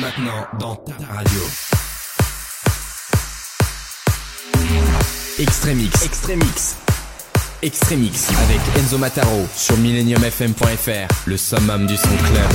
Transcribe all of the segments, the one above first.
Maintenant dans ta radio. Extremix. Extremix. Extremix avec Enzo Mataro sur millenniumfm.fr, le summum du son club.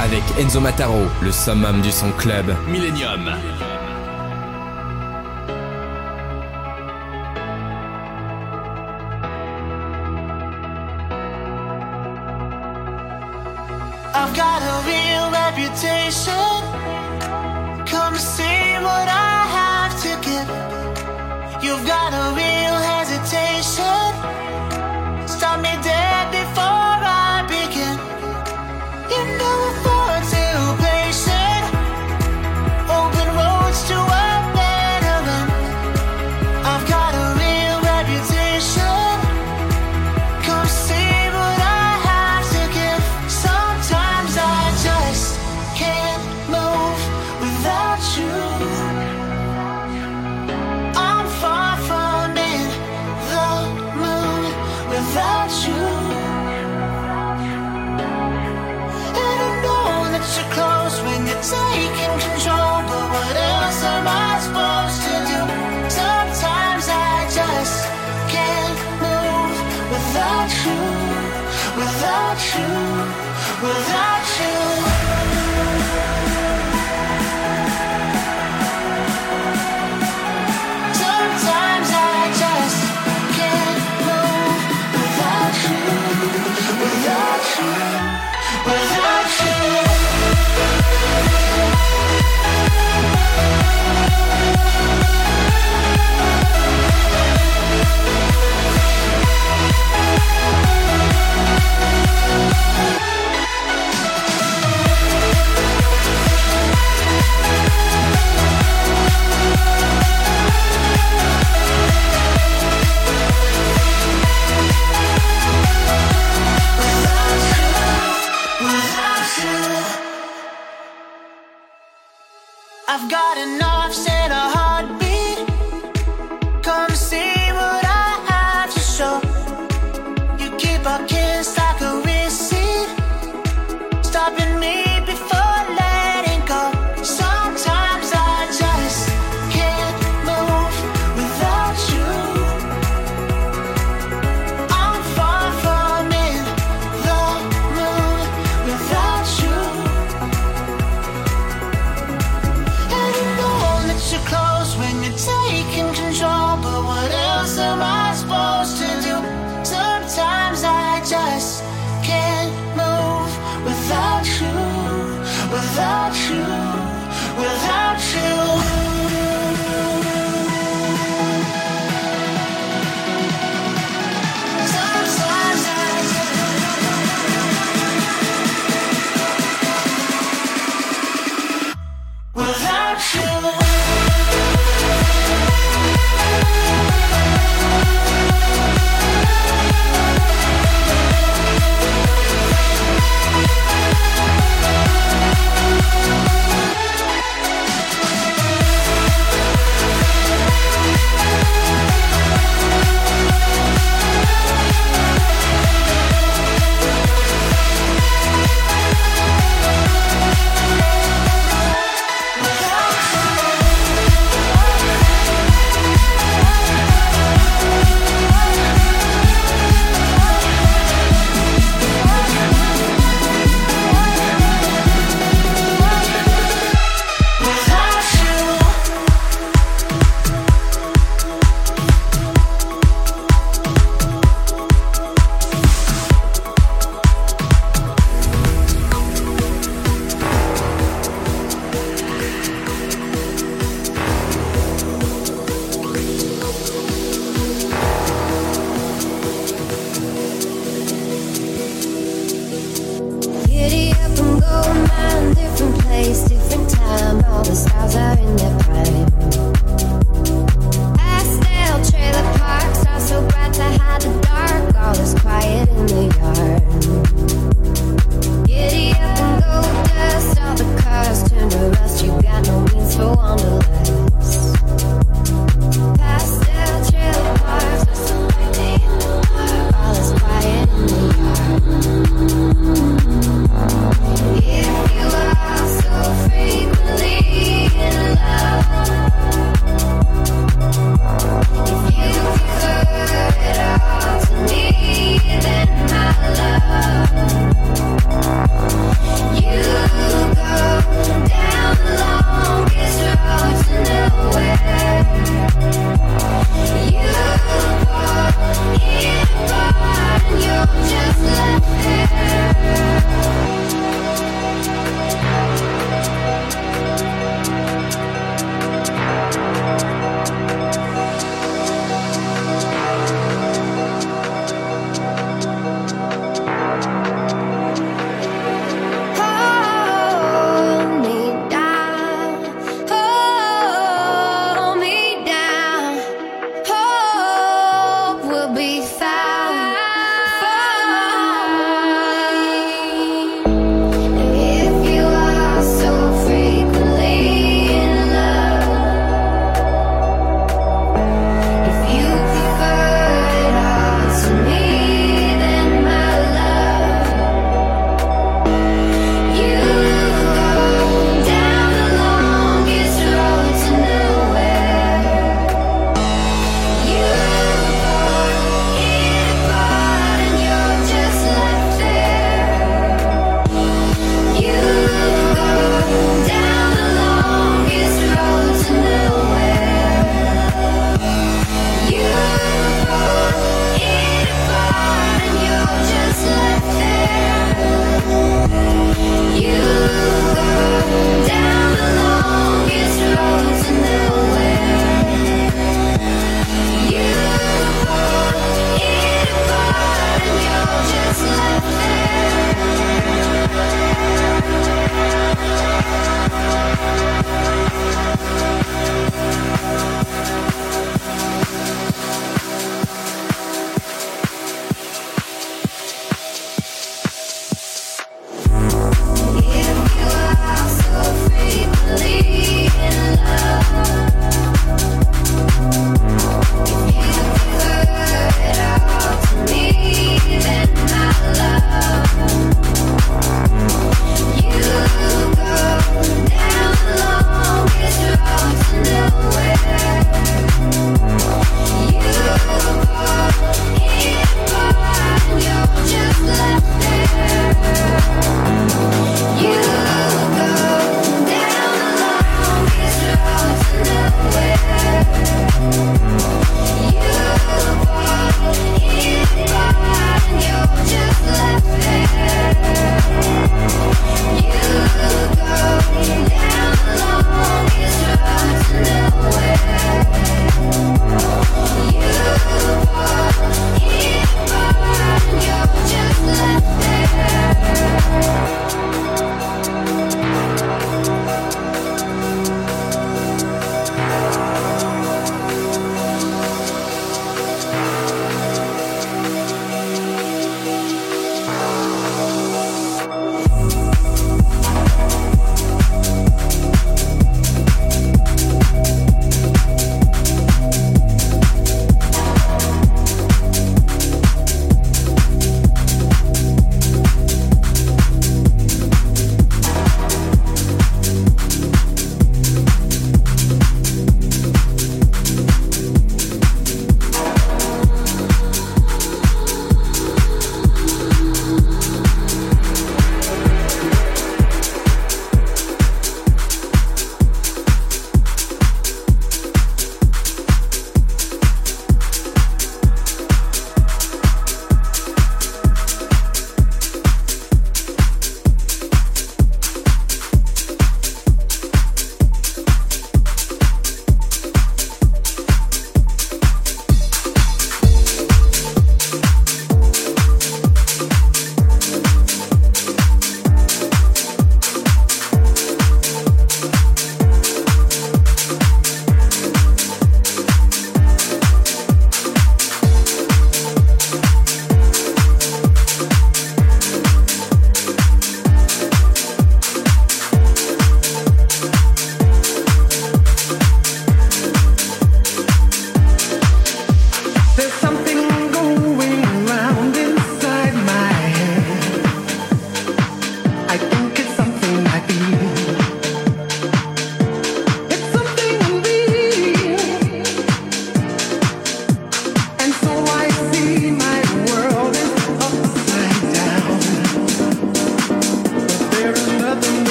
Avec Enzo Mataro, le summum du son club. Millennium. I've got a real reputation. Come see what I have to give. You've got a real hesitation. Stop me dead before.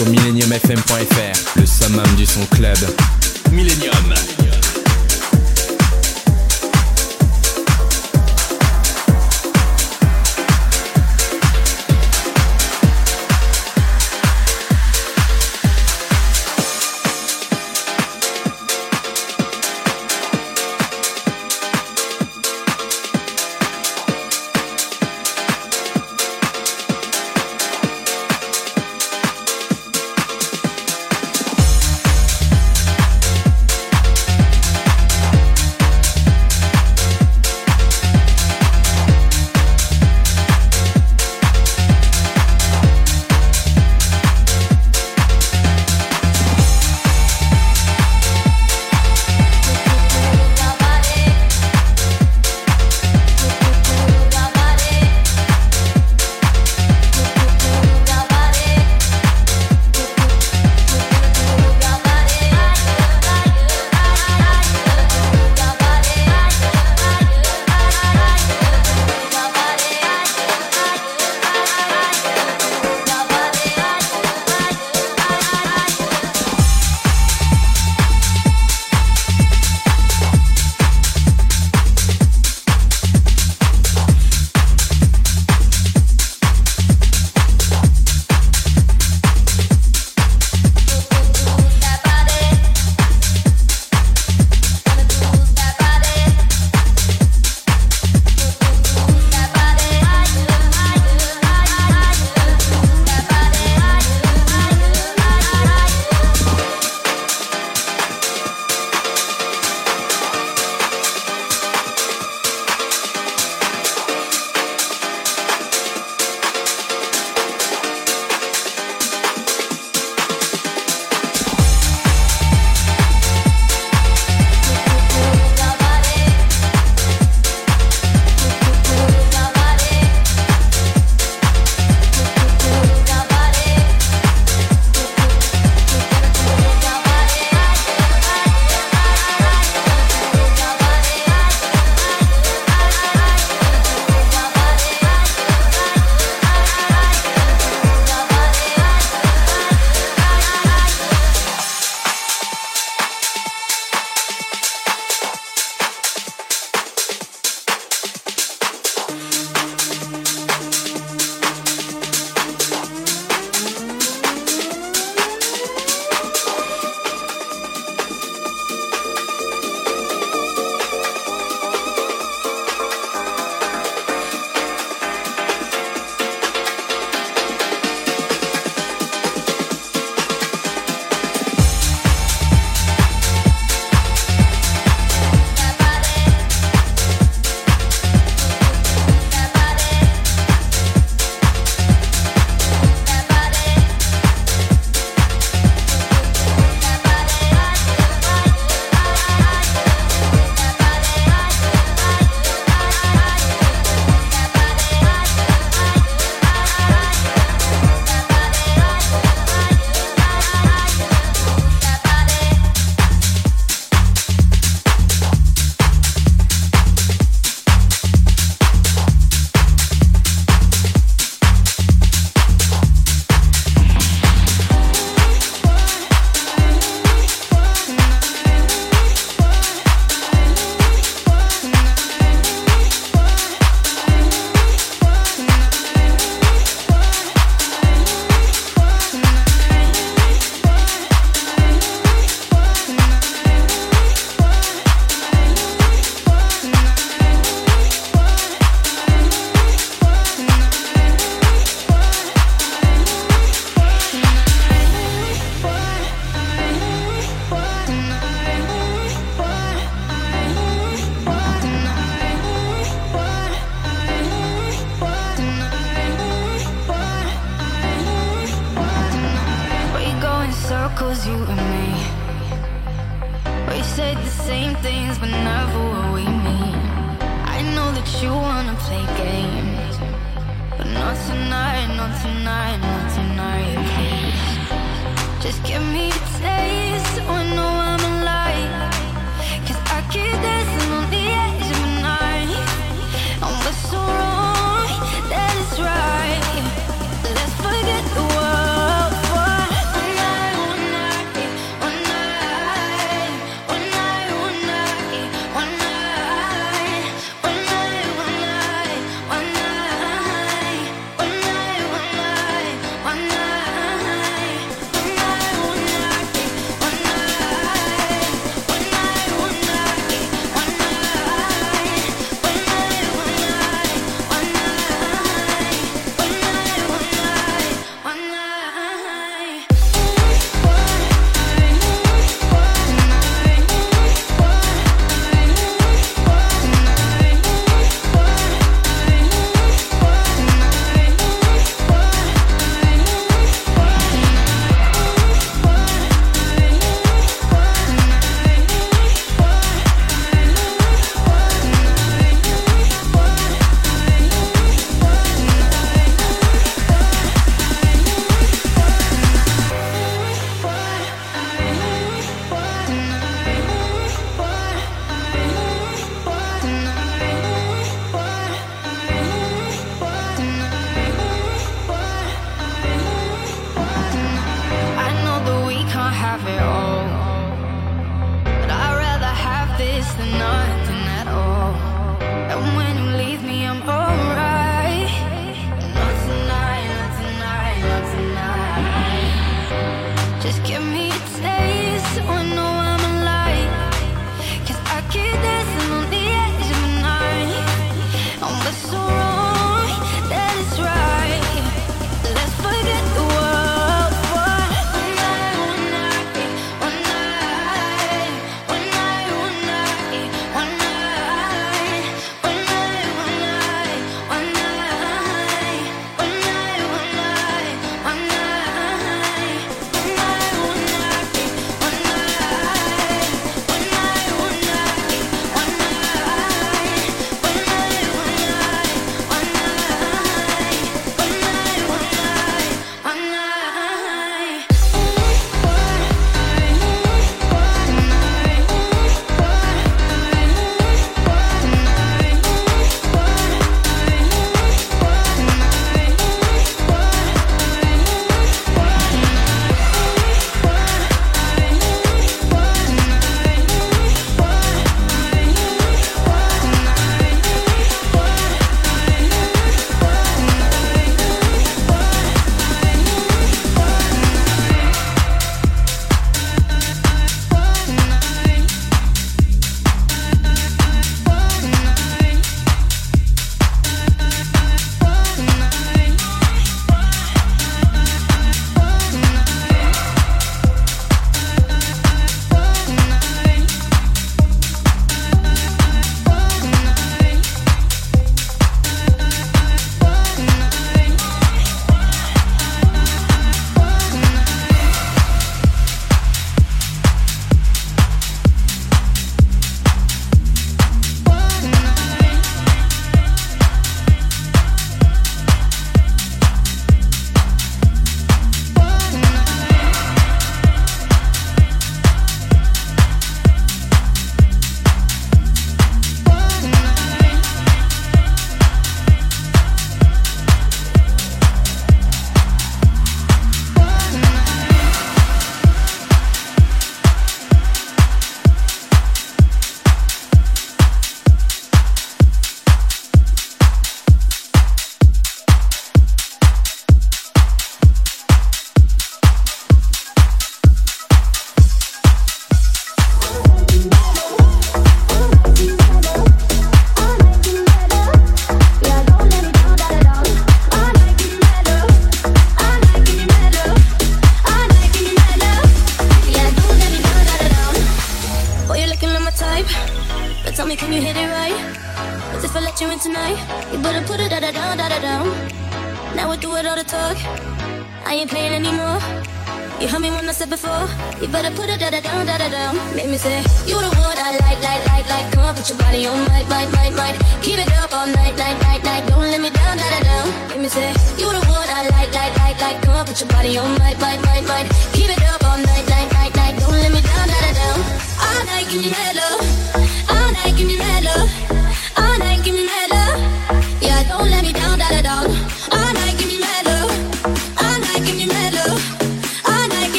Sur millenniumfm.fr, le summum du son club.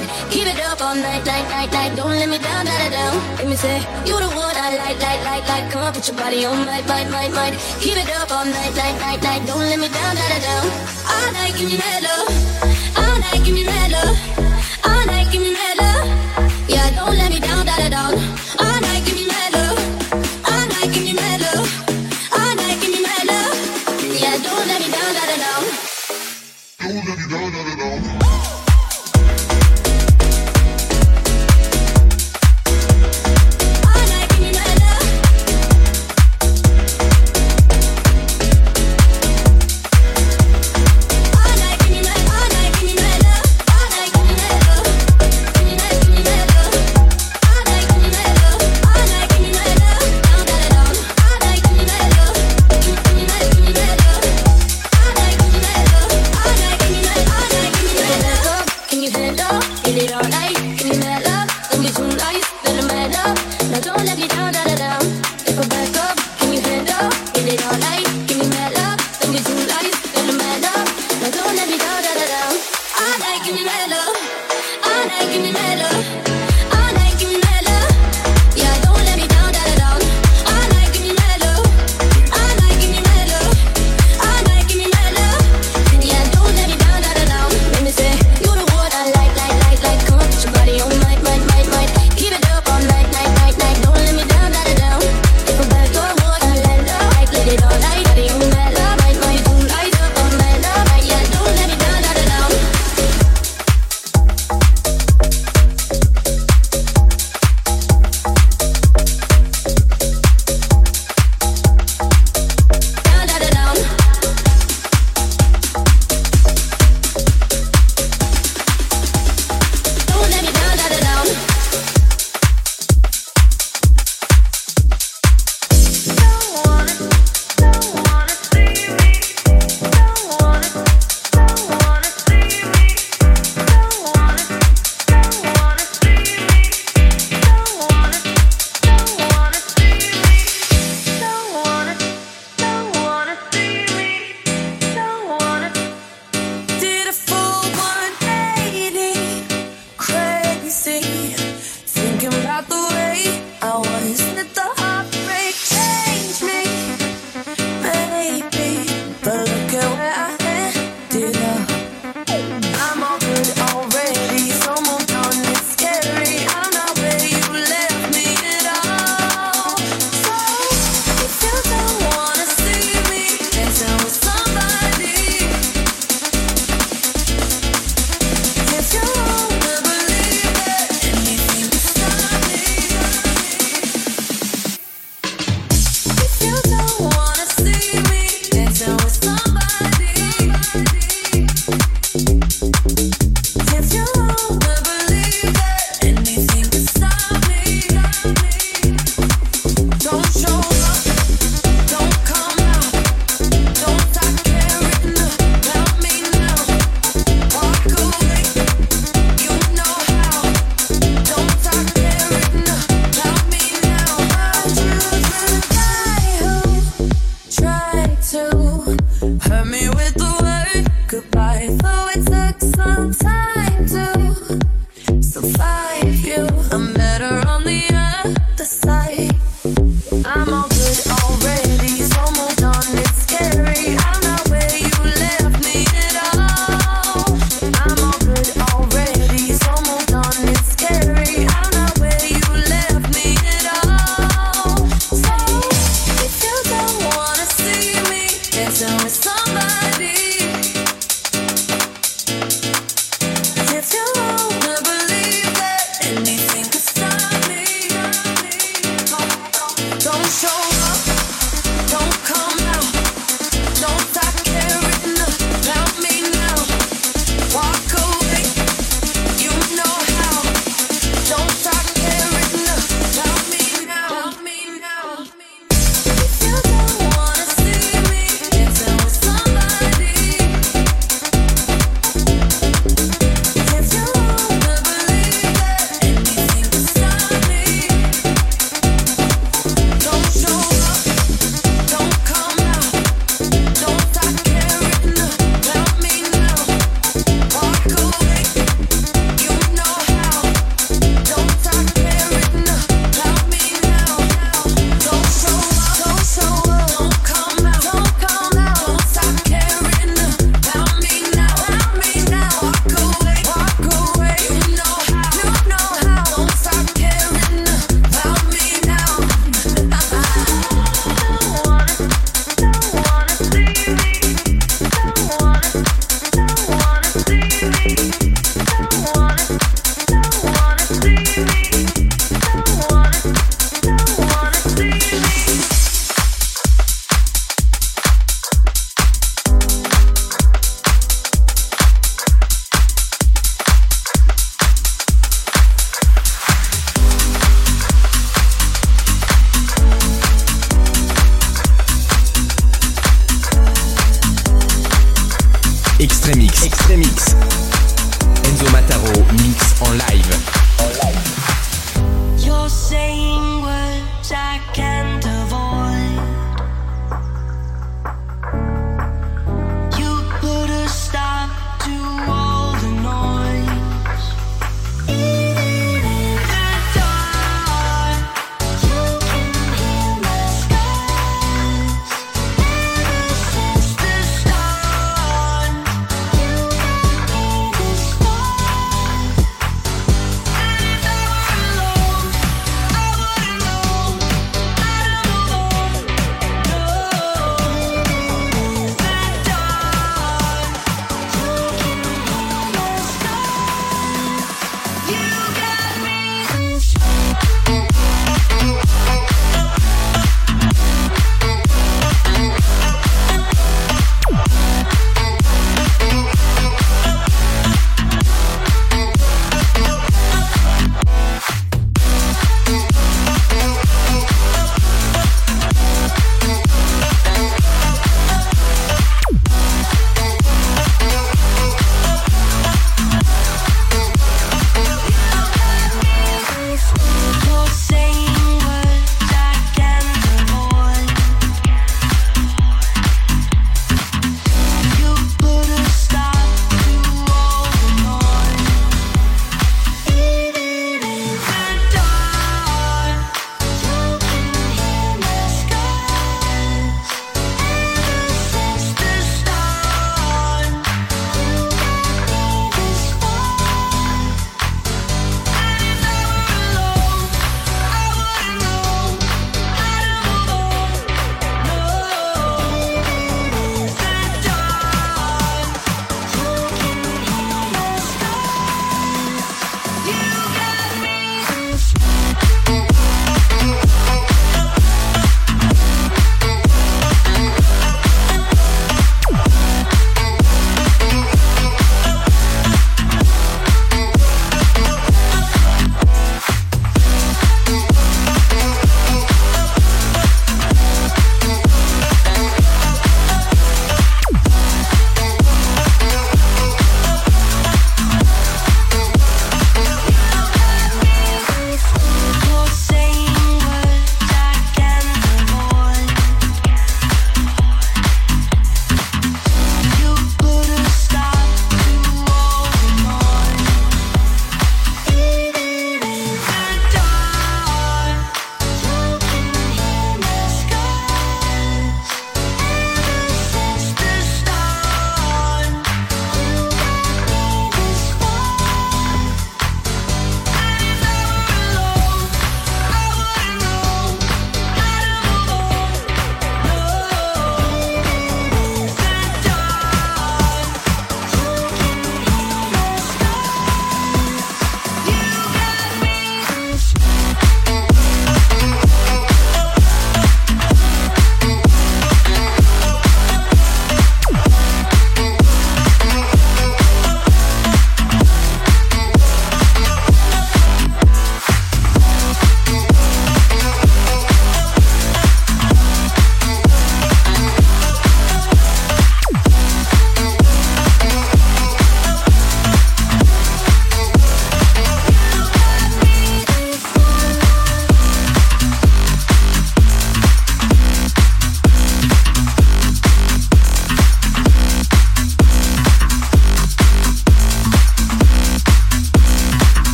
night. Keep it up all night, night, night, night. Don't let me down, down, down. Let me say, you're the one I like, like, like, like. Come on, put your body on my, my, my, my. Keep it up all night, night, night, night. Don't let me down, down, down. All night, give me mad love. All night, give me mad love. All night, give me mad love. Yeah, don't let me down, down, down. All night, give me that love. All night, give me that love. All night, give me that love. Yeah, don't let me down, da da down. Don't let me down, da da down.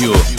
rádio.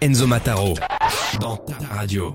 Enzo Mataro. Dans ta radio.